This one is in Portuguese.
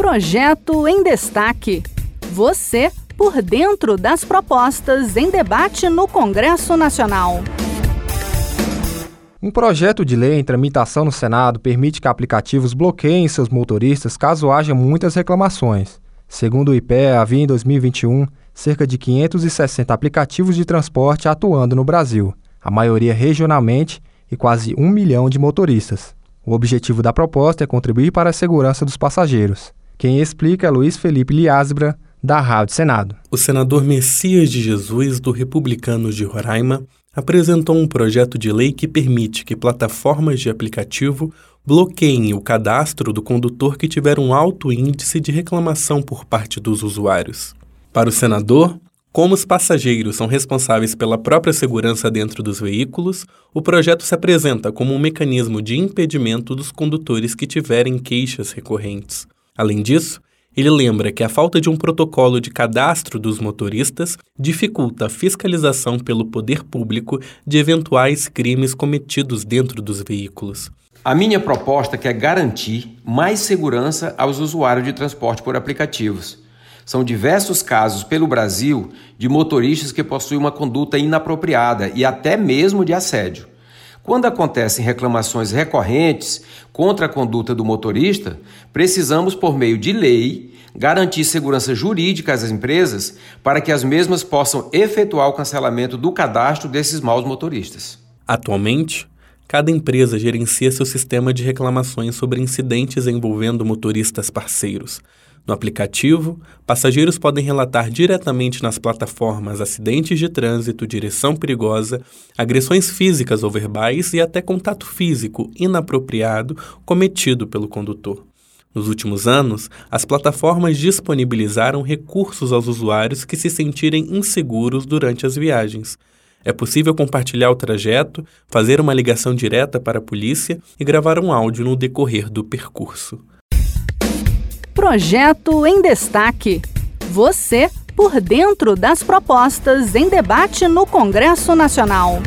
Projeto em Destaque. Você por dentro das propostas em debate no Congresso Nacional. Um projeto de lei em tramitação no Senado permite que aplicativos bloqueiem seus motoristas caso haja muitas reclamações. Segundo o IPE, havia em 2021 cerca de 560 aplicativos de transporte atuando no Brasil, a maioria regionalmente e quase um milhão de motoristas. O objetivo da proposta é contribuir para a segurança dos passageiros. Quem explica é Luiz Felipe Liasbra, da Rádio Senado. O senador Messias de Jesus, do Republicanos de Roraima, apresentou um projeto de lei que permite que plataformas de aplicativo bloqueiem o cadastro do condutor que tiver um alto índice de reclamação por parte dos usuários. Para o senador, como os passageiros são responsáveis pela própria segurança dentro dos veículos, o projeto se apresenta como um mecanismo de impedimento dos condutores que tiverem queixas recorrentes. Além disso, ele lembra que a falta de um protocolo de cadastro dos motoristas dificulta a fiscalização pelo poder público de eventuais crimes cometidos dentro dos veículos. A minha proposta quer garantir mais segurança aos usuários de transporte por aplicativos. São diversos casos pelo Brasil de motoristas que possuem uma conduta inapropriada e até mesmo de assédio. Quando acontecem reclamações recorrentes contra a conduta do motorista, precisamos, por meio de lei, garantir segurança jurídica às empresas para que as mesmas possam efetuar o cancelamento do cadastro desses maus motoristas. Atualmente, cada empresa gerencia seu sistema de reclamações sobre incidentes envolvendo motoristas parceiros. No aplicativo, passageiros podem relatar diretamente nas plataformas acidentes de trânsito, direção perigosa, agressões físicas ou verbais e até contato físico inapropriado cometido pelo condutor. Nos últimos anos, as plataformas disponibilizaram recursos aos usuários que se sentirem inseguros durante as viagens. É possível compartilhar o trajeto, fazer uma ligação direta para a polícia e gravar um áudio no decorrer do percurso. Projeto em Destaque. Você por dentro das propostas em debate no Congresso Nacional.